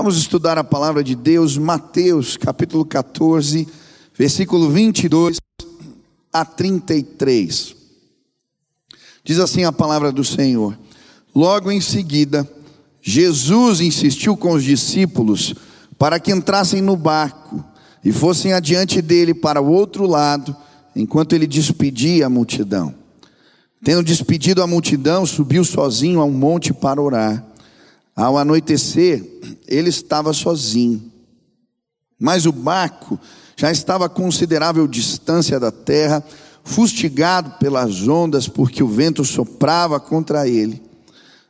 Vamos estudar a palavra de Deus, Mateus capítulo 14, versículo 22 a 33. Diz assim a palavra do Senhor: Logo em seguida, Jesus insistiu com os discípulos para que entrassem no barco e fossem adiante dele para o outro lado, enquanto ele despedia a multidão. Tendo despedido a multidão, subiu sozinho a um monte para orar. Ao anoitecer, ele estava sozinho. Mas o barco já estava a considerável distância da terra, fustigado pelas ondas, porque o vento soprava contra ele.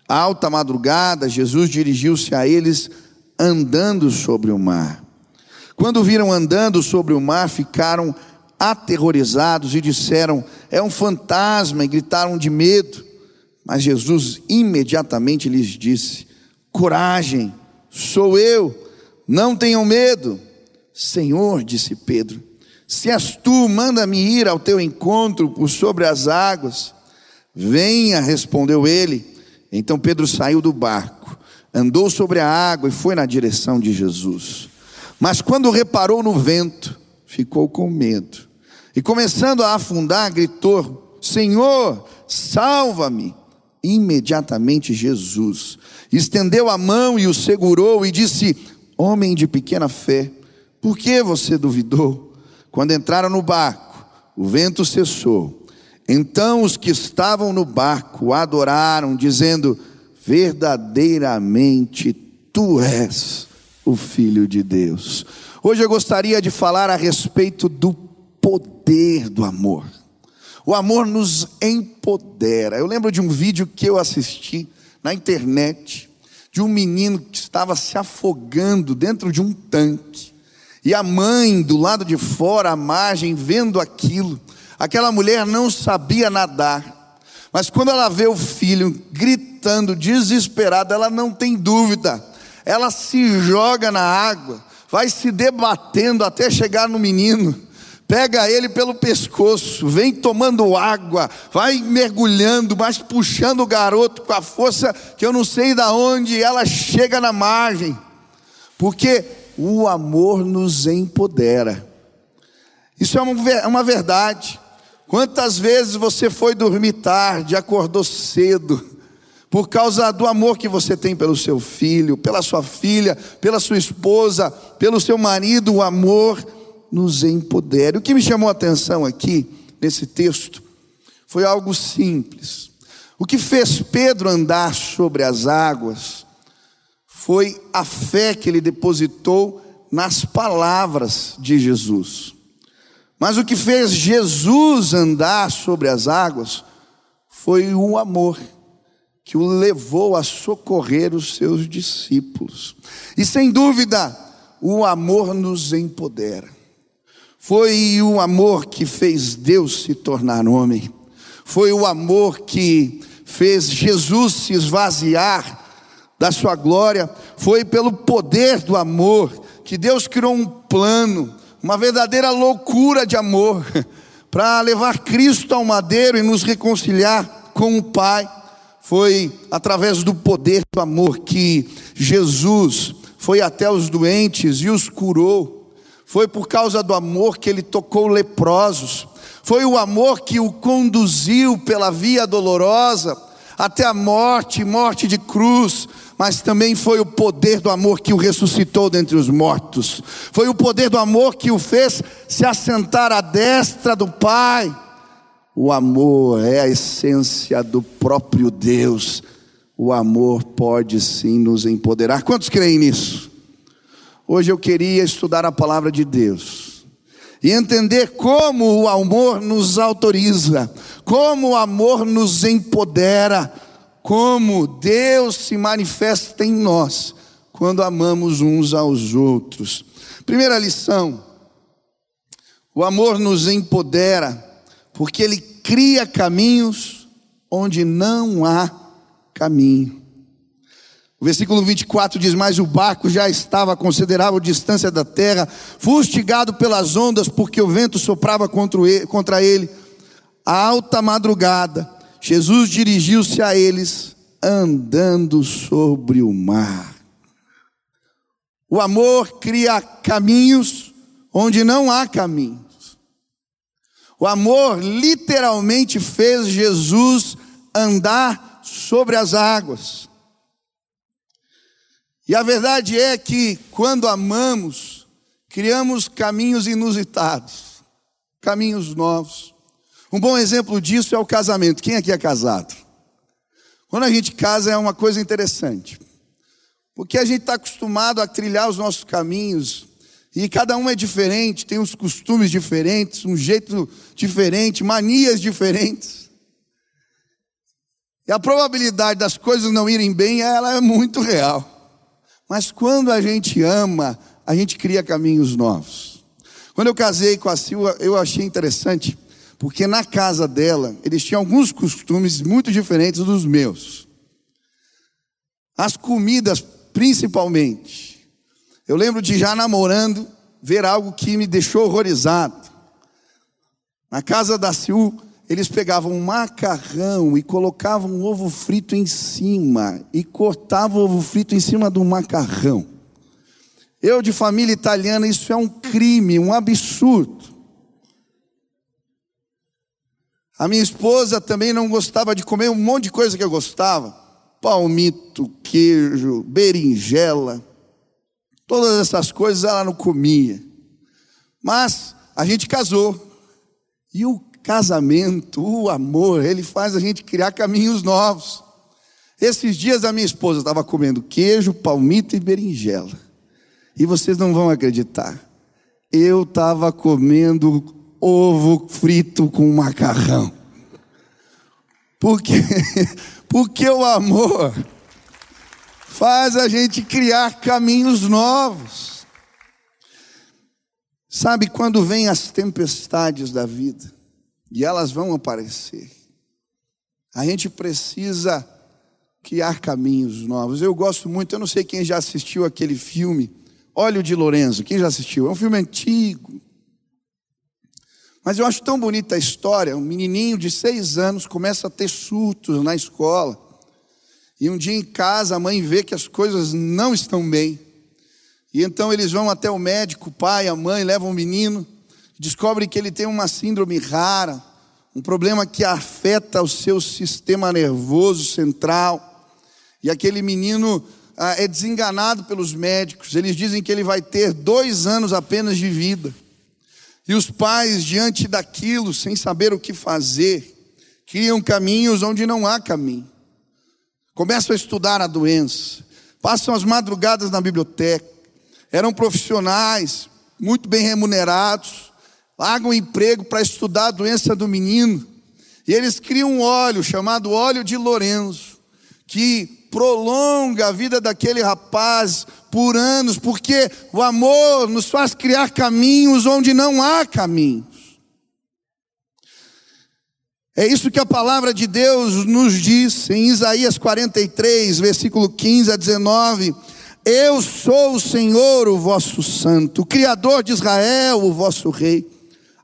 À alta madrugada, Jesus dirigiu-se a eles andando sobre o mar. Quando viram andando sobre o mar, ficaram aterrorizados e disseram: É um fantasma, e gritaram de medo. Mas Jesus imediatamente lhes disse: Coragem, sou eu, não tenham medo. Senhor, disse Pedro, se és tu, manda-me ir ao teu encontro por sobre as águas. Venha, respondeu ele. Então Pedro saiu do barco, andou sobre a água e foi na direção de Jesus. Mas quando reparou no vento, ficou com medo. E começando a afundar, gritou: Senhor, salva-me. Imediatamente Jesus estendeu a mão e o segurou e disse: Homem de pequena fé, por que você duvidou? Quando entraram no barco, o vento cessou. Então os que estavam no barco adoraram, dizendo: Verdadeiramente tu és o Filho de Deus. Hoje eu gostaria de falar a respeito do poder do amor. O amor nos empodera. Eu lembro de um vídeo que eu assisti na internet de um menino que estava se afogando dentro de um tanque. E a mãe do lado de fora, à margem, vendo aquilo. Aquela mulher não sabia nadar. Mas quando ela vê o filho gritando, desesperada, ela não tem dúvida. Ela se joga na água, vai se debatendo até chegar no menino pega ele pelo pescoço, vem tomando água, vai mergulhando, mas puxando o garoto com a força que eu não sei da onde ela chega na margem, porque o amor nos empodera. Isso é uma verdade. Quantas vezes você foi dormir tarde, acordou cedo, por causa do amor que você tem pelo seu filho, pela sua filha, pela sua esposa, pelo seu marido, o amor nos empodere. O que me chamou a atenção aqui, nesse texto, foi algo simples. O que fez Pedro andar sobre as águas foi a fé que ele depositou nas palavras de Jesus. Mas o que fez Jesus andar sobre as águas foi o amor que o levou a socorrer os seus discípulos. E sem dúvida, o amor nos empodera. Foi o amor que fez Deus se tornar homem. Foi o amor que fez Jesus se esvaziar da sua glória. Foi pelo poder do amor que Deus criou um plano, uma verdadeira loucura de amor, para levar Cristo ao madeiro e nos reconciliar com o Pai. Foi através do poder do amor que Jesus foi até os doentes e os curou. Foi por causa do amor que ele tocou leprosos. Foi o amor que o conduziu pela via dolorosa até a morte, morte de cruz, mas também foi o poder do amor que o ressuscitou dentre os mortos. Foi o poder do amor que o fez se assentar à destra do Pai. O amor é a essência do próprio Deus. O amor pode sim nos empoderar. Quantos creem nisso? Hoje eu queria estudar a palavra de Deus e entender como o amor nos autoriza, como o amor nos empodera, como Deus se manifesta em nós quando amamos uns aos outros. Primeira lição: o amor nos empodera, porque ele cria caminhos onde não há caminho. O versículo 24 diz: Mas o barco já estava a considerável distância da terra, fustigado pelas ondas, porque o vento soprava contra ele. A alta madrugada, Jesus dirigiu-se a eles, andando sobre o mar. O amor cria caminhos onde não há caminhos. O amor literalmente fez Jesus andar sobre as águas. E a verdade é que quando amamos, criamos caminhos inusitados, caminhos novos. Um bom exemplo disso é o casamento. Quem aqui é casado? Quando a gente casa é uma coisa interessante. Porque a gente está acostumado a trilhar os nossos caminhos, e cada um é diferente, tem uns costumes diferentes, um jeito diferente, manias diferentes. E a probabilidade das coisas não irem bem, ela é muito real. Mas quando a gente ama, a gente cria caminhos novos. Quando eu casei com a Silva, eu achei interessante, porque na casa dela, eles tinham alguns costumes muito diferentes dos meus. As comidas principalmente. Eu lembro de já namorando, ver algo que me deixou horrorizado. Na casa da Sil, eles pegavam um macarrão e colocavam um ovo frito em cima, e cortavam o ovo frito em cima do macarrão. Eu, de família italiana, isso é um crime, um absurdo. A minha esposa também não gostava de comer um monte de coisa que eu gostava palmito, queijo, berinjela, todas essas coisas ela não comia. Mas a gente casou. E o casamento, o amor, ele faz a gente criar caminhos novos. Esses dias a minha esposa estava comendo queijo, palmito e berinjela. E vocês não vão acreditar. Eu estava comendo ovo frito com macarrão. Porque Porque o amor faz a gente criar caminhos novos. Sabe quando vêm as tempestades da vida, e elas vão aparecer, a gente precisa criar caminhos novos. Eu gosto muito, eu não sei quem já assistiu aquele filme, Óleo de Lorenzo, quem já assistiu? É um filme antigo. Mas eu acho tão bonita a história. Um menininho de seis anos começa a ter surtos na escola. E um dia em casa a mãe vê que as coisas não estão bem. E então eles vão até o médico, o pai, a mãe, levam o menino, descobre que ele tem uma síndrome rara, um problema que afeta o seu sistema nervoso central. E aquele menino ah, é desenganado pelos médicos. Eles dizem que ele vai ter dois anos apenas de vida. E os pais, diante daquilo, sem saber o que fazer, criam caminhos onde não há caminho. Começam a estudar a doença, passam as madrugadas na biblioteca, eram profissionais, muito bem remunerados, largam emprego para estudar a doença do menino, e eles criam um óleo chamado óleo de Lorenzo, que prolonga a vida daquele rapaz por anos, porque o amor nos faz criar caminhos onde não há caminhos. É isso que a palavra de Deus nos diz em Isaías 43, versículo 15 a 19. Eu sou o Senhor, o vosso santo, o Criador de Israel, o vosso rei.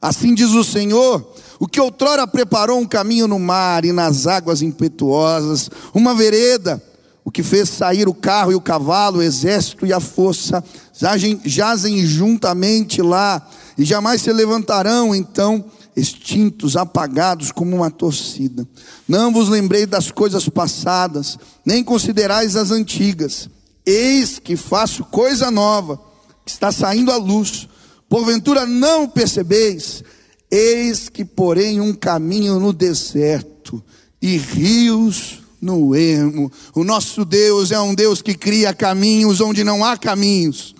Assim diz o Senhor, o que outrora preparou um caminho no mar e nas águas impetuosas, uma vereda o que fez sair o carro e o cavalo, o exército e a força, jazem, jazem juntamente lá, e jamais se levantarão, então, extintos, apagados como uma torcida. Não vos lembrei das coisas passadas, nem considerais as antigas. Eis que faço coisa nova, que está saindo à luz. Porventura não percebeis? Eis que porém um caminho no deserto e rios no ermo. O nosso Deus é um Deus que cria caminhos onde não há caminhos.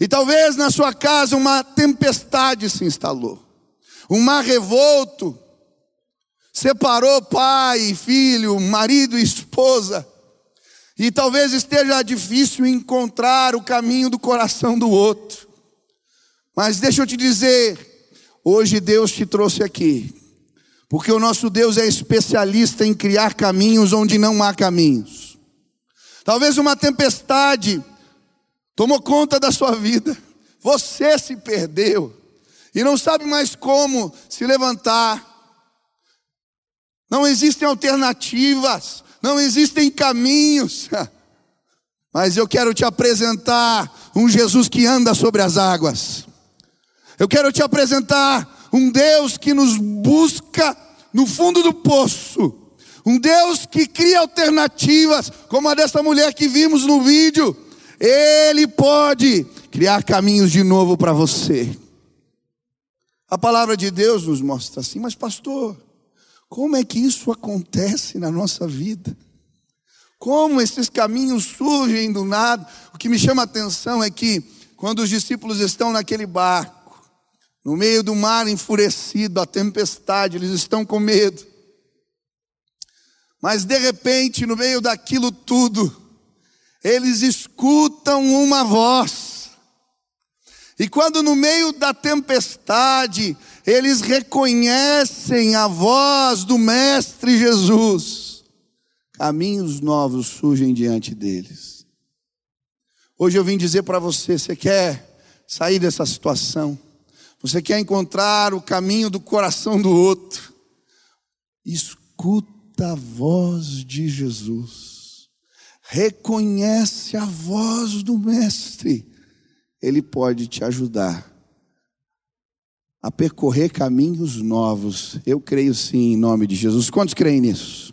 E talvez na sua casa uma tempestade se instalou, um mar revolto separou pai, filho, marido e esposa. E talvez esteja difícil encontrar o caminho do coração do outro. Mas deixa eu te dizer, hoje Deus te trouxe aqui porque o nosso Deus é especialista em criar caminhos onde não há caminhos. Talvez uma tempestade tomou conta da sua vida. Você se perdeu e não sabe mais como se levantar. Não existem alternativas, não existem caminhos. Mas eu quero te apresentar um Jesus que anda sobre as águas. Eu quero te apresentar um Deus que nos busca no fundo do poço. Um Deus que cria alternativas, como a dessa mulher que vimos no vídeo. Ele pode criar caminhos de novo para você. A palavra de Deus nos mostra assim, mas pastor, como é que isso acontece na nossa vida? Como esses caminhos surgem do nada? O que me chama a atenção é que quando os discípulos estão naquele barco, no meio do mar enfurecido, a tempestade, eles estão com medo. Mas de repente, no meio daquilo tudo, eles escutam uma voz. E quando no meio da tempestade, eles reconhecem a voz do Mestre Jesus, caminhos novos surgem diante deles. Hoje eu vim dizer para você: você quer sair dessa situação, você quer encontrar o caminho do coração do outro, escuta a voz de Jesus reconhece a voz do Mestre, ele pode te ajudar a percorrer caminhos novos. Eu creio sim, em nome de Jesus. Quantos creem nisso?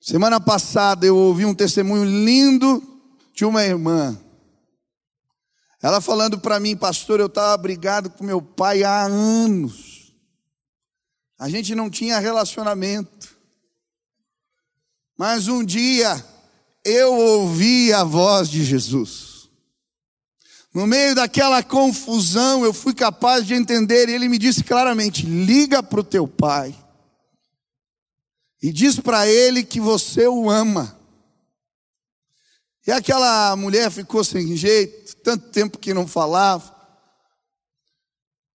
Semana passada eu ouvi um testemunho lindo de uma irmã. Ela falando para mim, pastor, eu estava brigado com meu pai há anos. A gente não tinha relacionamento. Mas um dia eu ouvi a voz de Jesus. No meio daquela confusão, eu fui capaz de entender, e ele me disse claramente: liga para o teu pai e diz para ele que você o ama. E aquela mulher ficou sem jeito, tanto tempo que não falava,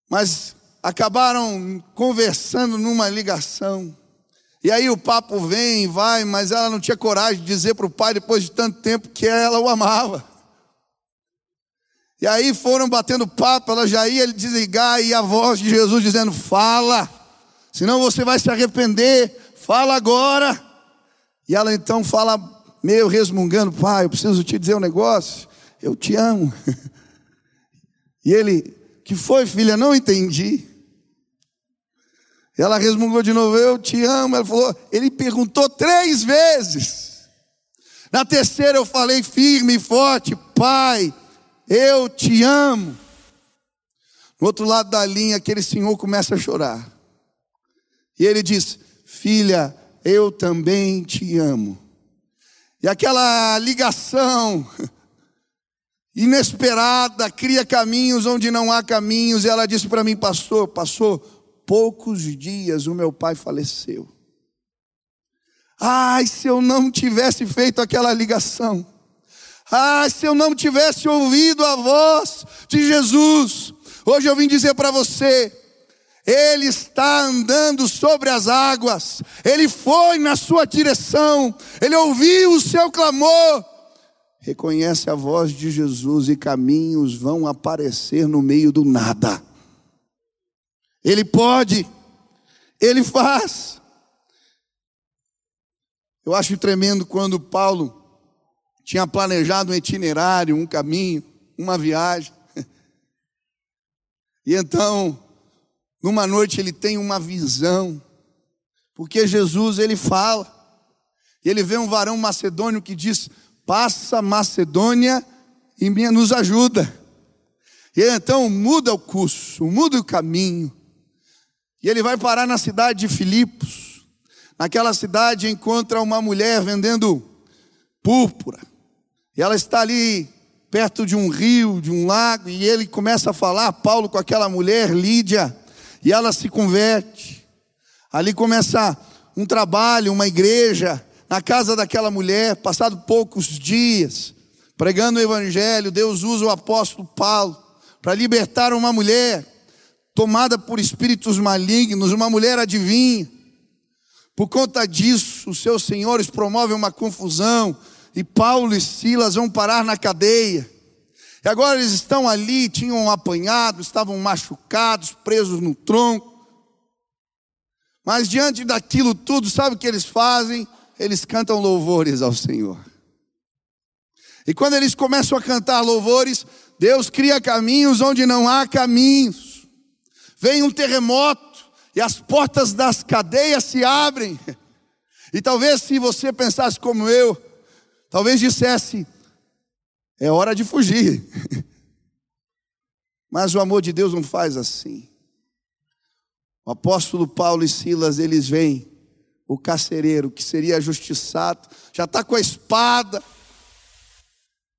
mas acabaram conversando numa ligação. E aí o papo vem e vai, mas ela não tinha coragem de dizer para o pai, depois de tanto tempo, que ela o amava. E aí foram batendo papo, ela já ia desligar, e a voz de Jesus dizendo: Fala, senão você vai se arrepender, fala agora. E ela então fala, meio resmungando: Pai, eu preciso te dizer um negócio, eu te amo. E ele, que foi, filha? Não entendi. Ela resmungou de novo, eu te amo. Ela falou, ele perguntou três vezes. Na terceira eu falei firme e forte, pai, eu te amo. No outro lado da linha, aquele senhor começa a chorar. E ele diz: Filha, eu também te amo. E aquela ligação inesperada cria caminhos onde não há caminhos. E ela disse para mim, pastor, pastor, poucos dias o meu pai faleceu. Ai, se eu não tivesse feito aquela ligação. Ai, se eu não tivesse ouvido a voz de Jesus. Hoje eu vim dizer para você, ele está andando sobre as águas, ele foi na sua direção, ele ouviu o seu clamor. Reconhece a voz de Jesus e caminhos vão aparecer no meio do nada. Ele pode, ele faz. Eu acho tremendo quando Paulo tinha planejado um itinerário, um caminho, uma viagem. E então, numa noite ele tem uma visão, porque Jesus ele fala, e ele vê um varão macedônio que diz: Passa Macedônia e nos ajuda. E então muda o curso, muda o caminho. E ele vai parar na cidade de Filipos. Naquela cidade encontra uma mulher vendendo púrpura. E ela está ali perto de um rio, de um lago, e ele começa a falar, Paulo com aquela mulher, Lídia, e ela se converte. Ali começa um trabalho, uma igreja, na casa daquela mulher, passado poucos dias, pregando o evangelho, Deus usa o apóstolo Paulo para libertar uma mulher tomada por espíritos malignos, uma mulher adivinha. Por conta disso, os seus senhores promovem uma confusão e Paulo e Silas vão parar na cadeia. E agora eles estão ali, tinham apanhado, estavam machucados, presos no tronco. Mas diante daquilo tudo, sabe o que eles fazem? Eles cantam louvores ao Senhor. E quando eles começam a cantar louvores, Deus cria caminhos onde não há caminhos. Vem um terremoto e as portas das cadeias se abrem. E talvez se você pensasse como eu, talvez dissesse: é hora de fugir. Mas o amor de Deus não faz assim. O apóstolo Paulo e Silas, eles vêm, o carcereiro, que seria justiçado, já está com a espada.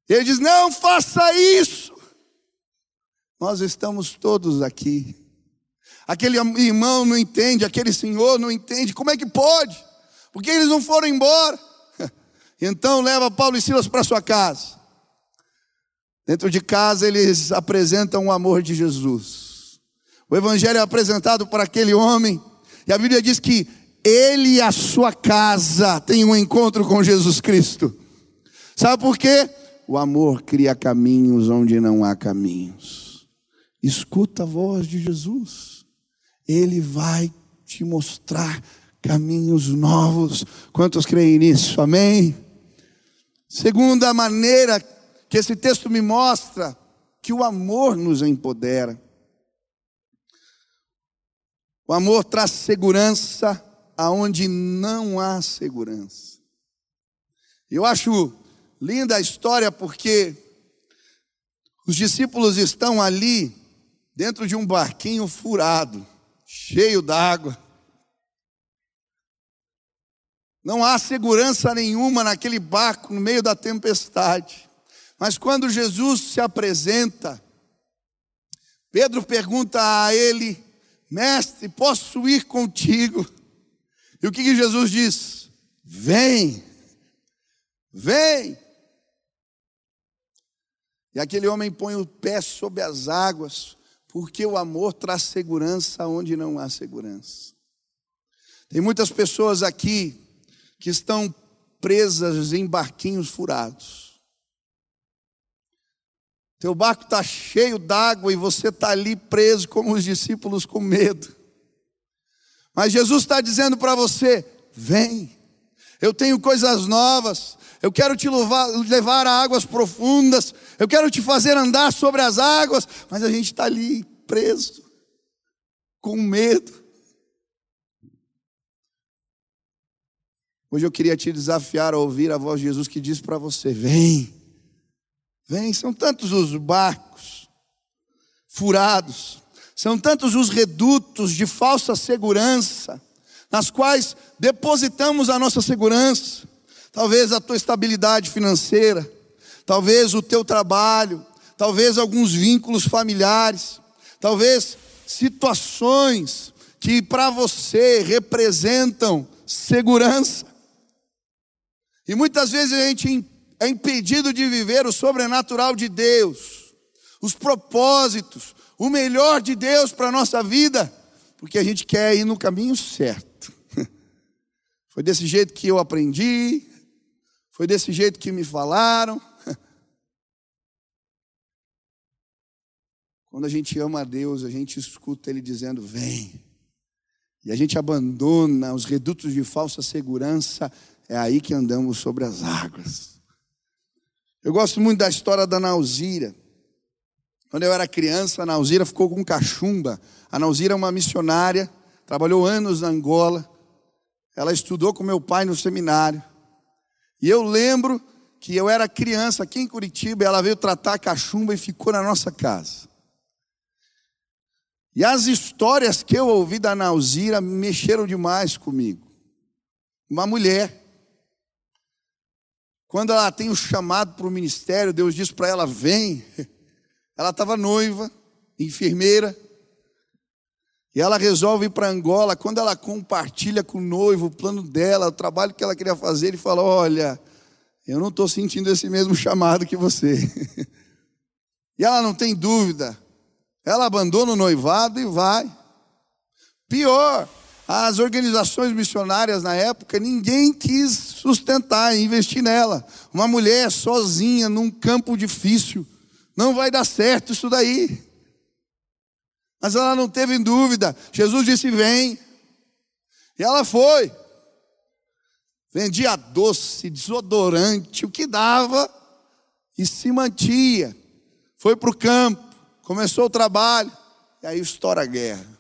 Ele diz: Não faça isso. Nós estamos todos aqui. Aquele irmão não entende, aquele senhor não entende. Como é que pode? Porque eles não foram embora. Então leva Paulo e Silas para sua casa. Dentro de casa eles apresentam o amor de Jesus. O evangelho é apresentado para aquele homem, e a Bíblia diz que ele e a sua casa têm um encontro com Jesus Cristo. Sabe por quê? O amor cria caminhos onde não há caminhos. Escuta a voz de Jesus. Ele vai te mostrar caminhos novos. Quantos creem nisso? Amém? Segunda maneira que esse texto me mostra que o amor nos empodera. O amor traz segurança aonde não há segurança. Eu acho linda a história porque os discípulos estão ali dentro de um barquinho furado, cheio d'água. Não há segurança nenhuma naquele barco no meio da tempestade. Mas quando Jesus se apresenta, Pedro pergunta a ele: Mestre, posso ir contigo? E o que, que Jesus diz? Vem, vem. E aquele homem põe o pé sobre as águas, porque o amor traz segurança onde não há segurança. Tem muitas pessoas aqui que estão presas em barquinhos furados. Teu barco está cheio d'água e você está ali preso como os discípulos com medo. Mas Jesus está dizendo para você: vem, eu tenho coisas novas, eu quero te levar, a águas profundas, eu quero te fazer andar sobre as águas, mas a gente está ali preso, com medo. Hoje eu queria te desafiar a ouvir a voz de Jesus que diz para você: vem. Vem, são tantos os barcos furados, são tantos os redutos de falsa segurança, nas quais depositamos a nossa segurança, talvez a tua estabilidade financeira, talvez o teu trabalho, talvez alguns vínculos familiares, talvez situações que para você representam segurança. E muitas vezes a gente é impedido de viver o sobrenatural de Deus, os propósitos, o melhor de Deus para a nossa vida, porque a gente quer ir no caminho certo. Foi desse jeito que eu aprendi, foi desse jeito que me falaram. Quando a gente ama a Deus, a gente escuta Ele dizendo: Vem. E a gente abandona os redutos de falsa segurança, é aí que andamos sobre as águas. Eu gosto muito da história da Nauzira. Quando eu era criança, a Nauzira ficou com cachumba. A Nauzira é uma missionária, trabalhou anos na Angola. Ela estudou com meu pai no seminário. E eu lembro que eu era criança aqui em Curitiba, ela veio tratar a cachumba e ficou na nossa casa. E as histórias que eu ouvi da Nauzira mexeram demais comigo. Uma mulher quando ela tem o chamado para o ministério, Deus diz para ela: vem. Ela estava noiva, enfermeira, e ela resolve ir para Angola. Quando ela compartilha com o noivo o plano dela, o trabalho que ela queria fazer, ele fala: Olha, eu não estou sentindo esse mesmo chamado que você. e ela não tem dúvida, ela abandona o noivado e vai. Pior, as organizações missionárias na época, ninguém quis sustentar, investir nela. Uma mulher sozinha num campo difícil, não vai dar certo isso daí. Mas ela não teve dúvida. Jesus disse: Vem. E ela foi. Vendia doce, desodorante, o que dava. e se mantinha. Foi para o campo, começou o trabalho, e aí estoura a guerra.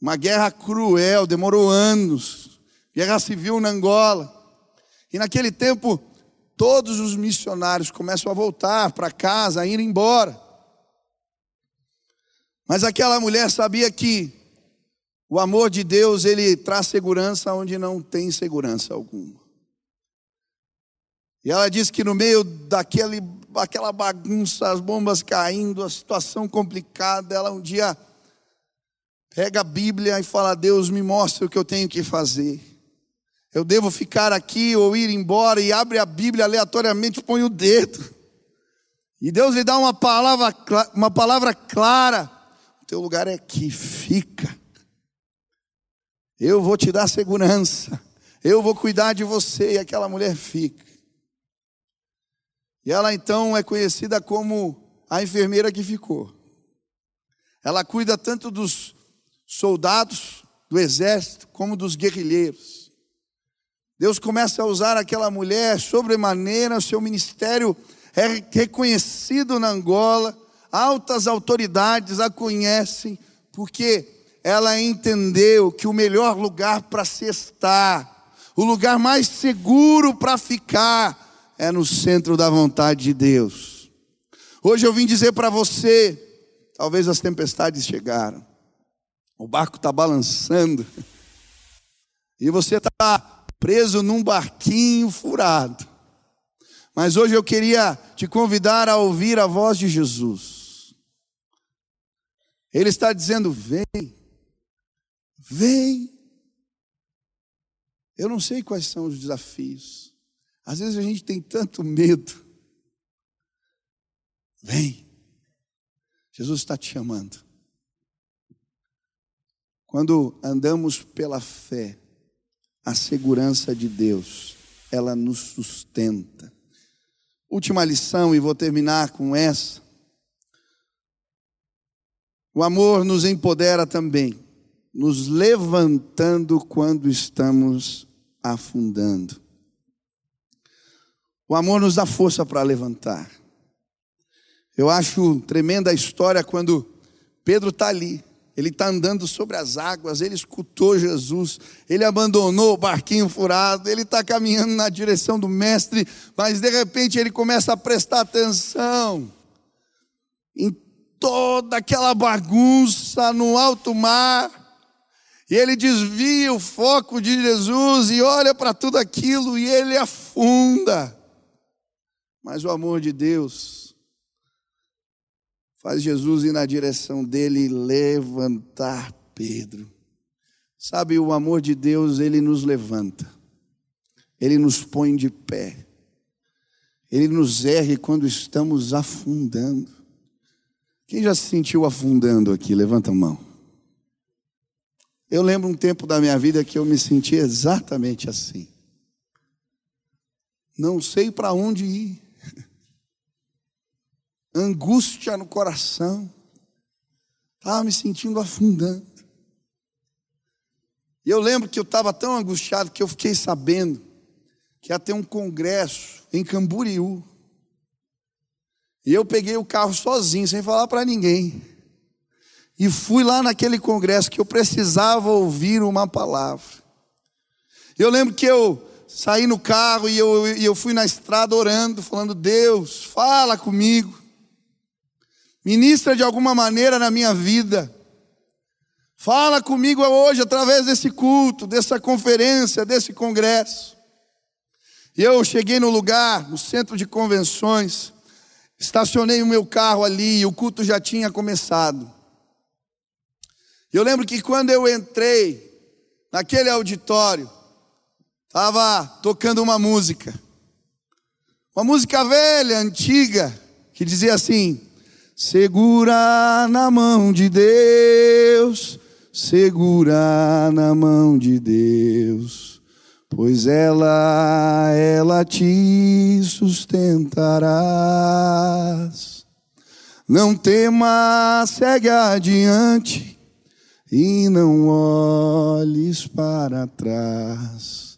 Uma guerra cruel, demorou anos. Guerra civil na Angola. E naquele tempo, todos os missionários começam a voltar para casa, a ir embora. Mas aquela mulher sabia que o amor de Deus, ele traz segurança onde não tem segurança alguma. E ela diz que no meio daquele, daquela bagunça, as bombas caindo, a situação complicada, ela um dia pega a Bíblia e fala: Deus, me mostra o que eu tenho que fazer. Eu devo ficar aqui ou ir embora e abre a Bíblia aleatoriamente, põe o dedo. E Deus lhe dá uma palavra, uma palavra clara: o teu lugar é aqui, fica. Eu vou te dar segurança. Eu vou cuidar de você. E aquela mulher fica. E ela então é conhecida como a enfermeira que ficou. Ela cuida tanto dos soldados do exército como dos guerrilheiros. Deus começa a usar aquela mulher sobremaneira, seu ministério é reconhecido na Angola, altas autoridades a conhecem, porque ela entendeu que o melhor lugar para se estar, o lugar mais seguro para ficar, é no centro da vontade de Deus. Hoje eu vim dizer para você, talvez as tempestades chegaram, o barco está balançando. E você está preso num barquinho furado. Mas hoje eu queria te convidar a ouvir a voz de Jesus. Ele está dizendo: vem, vem. Eu não sei quais são os desafios. Às vezes a gente tem tanto medo. Vem. Jesus está te chamando. Quando andamos pela fé, a segurança de Deus, ela nos sustenta. Última lição, e vou terminar com essa. O amor nos empodera também, nos levantando quando estamos afundando. O amor nos dá força para levantar. Eu acho tremenda a história quando Pedro está ali, ele está andando sobre as águas, ele escutou Jesus, ele abandonou o barquinho furado, ele está caminhando na direção do Mestre, mas de repente ele começa a prestar atenção em toda aquela bagunça no alto mar, e ele desvia o foco de Jesus e olha para tudo aquilo e ele afunda. Mas o amor de Deus faz Jesus ir na direção dele e levantar Pedro. Sabe, o amor de Deus, ele nos levanta, ele nos põe de pé, ele nos ergue quando estamos afundando. Quem já se sentiu afundando aqui? Levanta a mão. Eu lembro um tempo da minha vida que eu me senti exatamente assim. Não sei para onde ir angústia no coração, estava me sentindo afundando. E eu lembro que eu estava tão angustiado que eu fiquei sabendo que ia ter um congresso em Camboriú. E eu peguei o carro sozinho, sem falar para ninguém. E fui lá naquele congresso que eu precisava ouvir uma palavra. Eu lembro que eu saí no carro e eu, eu fui na estrada orando, falando: Deus, fala comigo. Ministra de alguma maneira na minha vida. Fala comigo hoje através desse culto, dessa conferência, desse congresso. E eu cheguei no lugar, no centro de convenções, estacionei o meu carro ali e o culto já tinha começado. Eu lembro que quando eu entrei naquele auditório, estava tocando uma música, uma música velha, antiga, que dizia assim: Segura na mão de Deus, segura na mão de Deus, pois ela, ela te sustentarás. Não temas, segue adiante e não olhes para trás.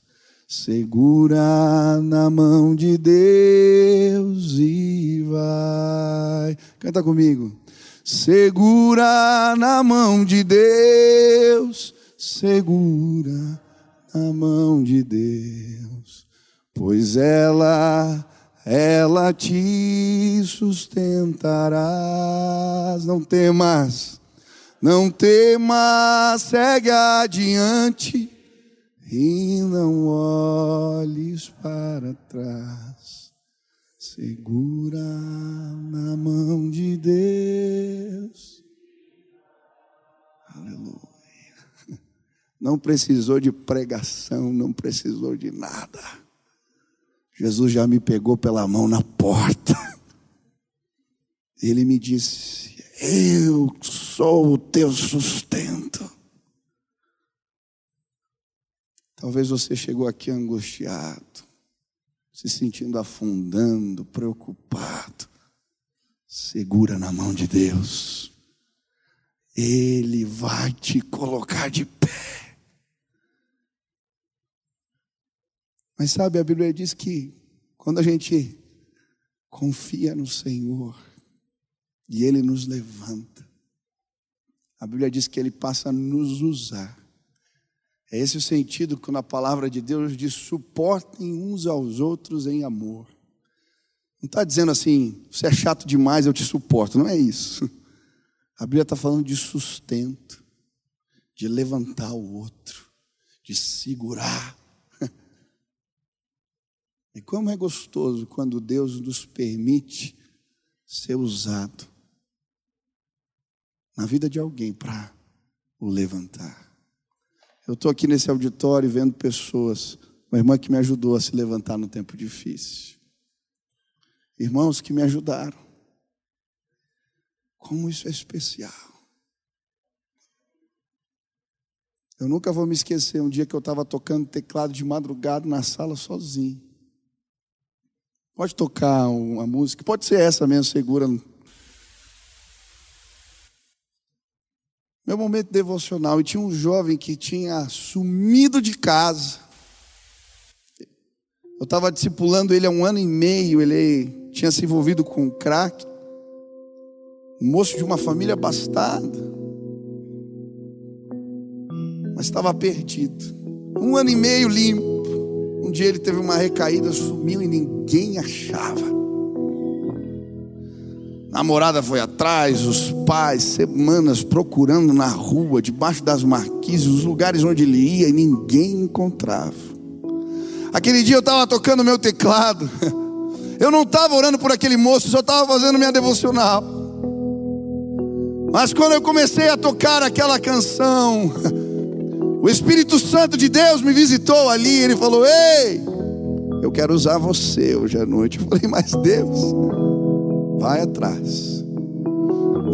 Segura na mão de Deus e vai. Canta comigo. Segura na mão de Deus, segura na mão de Deus, pois ela, ela te sustentarás. Não temas, não temas, segue adiante e não olhes para trás. Segura na mão de Deus. Aleluia. Não precisou de pregação, não precisou de nada. Jesus já me pegou pela mão na porta. Ele me disse: Eu sou o teu sustento. Talvez você chegou aqui angustiado, se sentindo afundando, preocupado. Segura na mão de Deus. Ele vai te colocar de pé. Mas sabe, a Bíblia diz que quando a gente confia no Senhor e Ele nos levanta, a Bíblia diz que Ele passa a nos usar é esse o sentido quando a palavra de Deus diz: suportem uns aos outros em amor. Não está dizendo assim, você é chato demais, eu te suporto. Não é isso. A Bíblia está falando de sustento, de levantar o outro, de segurar. E como é gostoso quando Deus nos permite ser usado na vida de alguém para o levantar. Eu estou aqui nesse auditório vendo pessoas, uma irmã que me ajudou a se levantar no tempo difícil. Irmãos que me ajudaram. Como isso é especial. Eu nunca vou me esquecer um dia que eu estava tocando teclado de madrugada na sala sozinho. Pode tocar uma música, pode ser essa mesmo, segura meu momento devocional, e tinha um jovem que tinha sumido de casa. Eu estava discipulando ele há um ano e meio, ele tinha se envolvido com crack, um moço de uma família abastada, mas estava perdido. Um ano e meio limpo. Um dia ele teve uma recaída, sumiu e ninguém achava namorada foi atrás, os pais, semanas procurando na rua, debaixo das marquises, os lugares onde ele ia e ninguém encontrava. Aquele dia eu estava tocando meu teclado, eu não estava orando por aquele moço, só estava fazendo minha devocional. Mas quando eu comecei a tocar aquela canção, o Espírito Santo de Deus me visitou ali, ele falou: Ei, eu quero usar você hoje à noite. Eu falei, mas Deus. Vai atrás.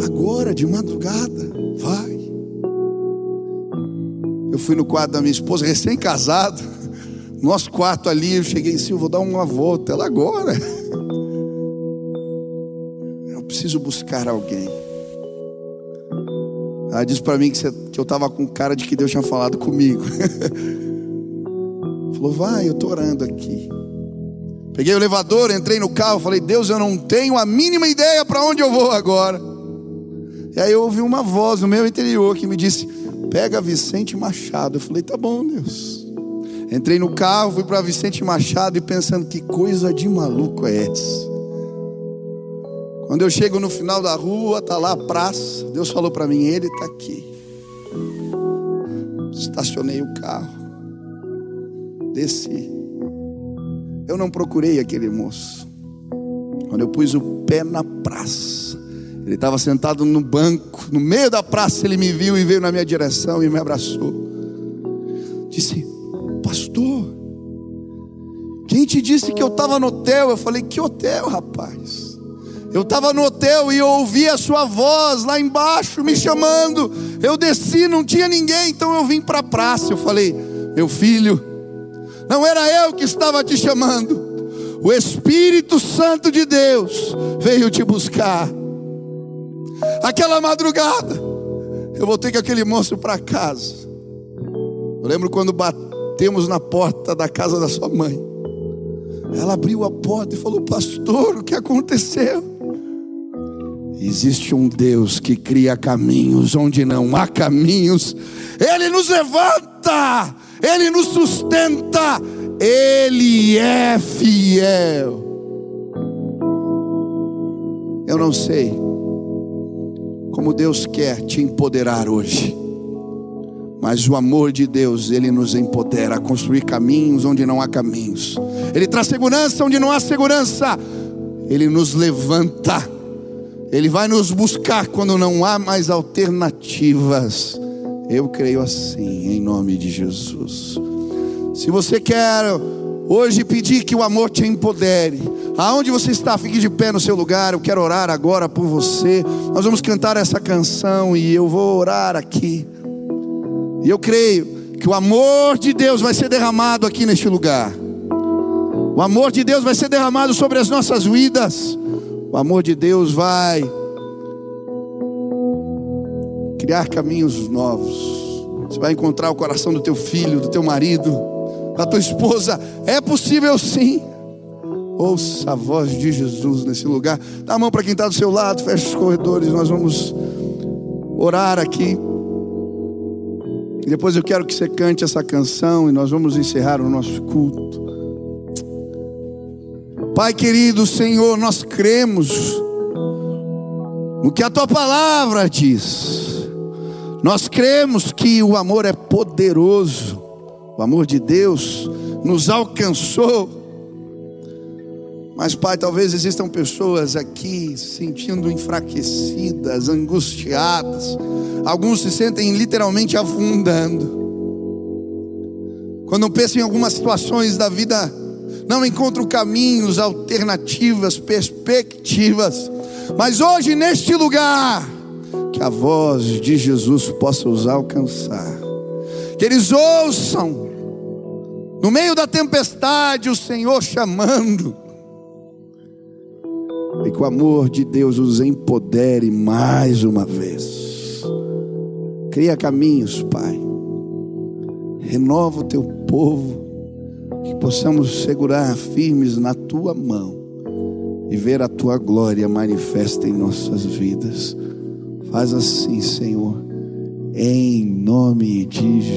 Agora, de madrugada, vai. Eu fui no quarto da minha esposa, recém-casado. Nosso quarto ali, eu cheguei assim, eu vou dar uma volta. Ela agora. Eu preciso buscar alguém. Ela disse para mim que, você, que eu estava com cara de que Deus tinha falado comigo. Falou, vai, eu estou orando aqui. Peguei o elevador, entrei no carro, falei: Deus, eu não tenho a mínima ideia para onde eu vou agora. E aí eu ouvi uma voz no meu interior que me disse: Pega Vicente Machado. Eu falei: Tá bom, Deus. Entrei no carro, fui para Vicente Machado e pensando: Que coisa de maluco é essa? Quando eu chego no final da rua, tá lá a praça. Deus falou para mim: Ele está aqui. Estacionei o carro, desci. Eu não procurei aquele moço. Quando eu pus o pé na praça, ele estava sentado no banco, no meio da praça, ele me viu e veio na minha direção e me abraçou. Disse: Pastor, quem te disse que eu estava no hotel? Eu falei: Que hotel, rapaz? Eu estava no hotel e eu ouvi a sua voz lá embaixo me chamando. Eu desci, não tinha ninguém, então eu vim para a praça. Eu falei: Meu filho, não era eu que estava te chamando. O Espírito Santo de Deus veio te buscar. Aquela madrugada, eu voltei com aquele moço para casa. Eu lembro quando batemos na porta da casa da sua mãe. Ela abriu a porta e falou: Pastor, o que aconteceu? Existe um Deus que cria caminhos onde não há caminhos, Ele nos levanta, Ele nos sustenta, Ele é fiel. Eu não sei como Deus quer te empoderar hoje. Mas o amor de Deus, ele nos empodera a construir caminhos onde não há caminhos. Ele traz segurança onde não há segurança. Ele nos levanta. Ele vai nos buscar quando não há mais alternativas. Eu creio assim, em nome de Jesus. Se você quer hoje pedir que o amor te empodere, aonde você está, fique de pé no seu lugar. Eu quero orar agora por você. Nós vamos cantar essa canção e eu vou orar aqui. E eu creio que o amor de Deus vai ser derramado aqui neste lugar. O amor de Deus vai ser derramado sobre as nossas vidas. O amor de Deus vai criar caminhos novos. Você vai encontrar o coração do teu filho, do teu marido, da tua esposa. É possível sim. Ouça a voz de Jesus nesse lugar. Dá a mão para quem está do seu lado, fecha os corredores. Nós vamos orar aqui. E depois eu quero que você cante essa canção e nós vamos encerrar o nosso culto. Pai querido, Senhor, nós cremos no que a tua palavra diz. Nós cremos que o amor é poderoso. O amor de Deus nos alcançou. Mas, Pai, talvez existam pessoas aqui sentindo enfraquecidas, angustiadas Alguns se sentem literalmente afundando. Quando pensam em algumas situações da vida, não encontram caminhos, alternativas, perspectivas. Mas hoje, neste lugar, que a voz de Jesus possa os alcançar. Que eles ouçam, no meio da tempestade, o Senhor chamando. E que o amor de Deus os empodere mais uma vez. Cria caminhos, Pai. Renova o teu povo, que possamos segurar firmes na tua mão e ver a tua glória manifesta em nossas vidas. Faz assim, Senhor, em nome de Jesus.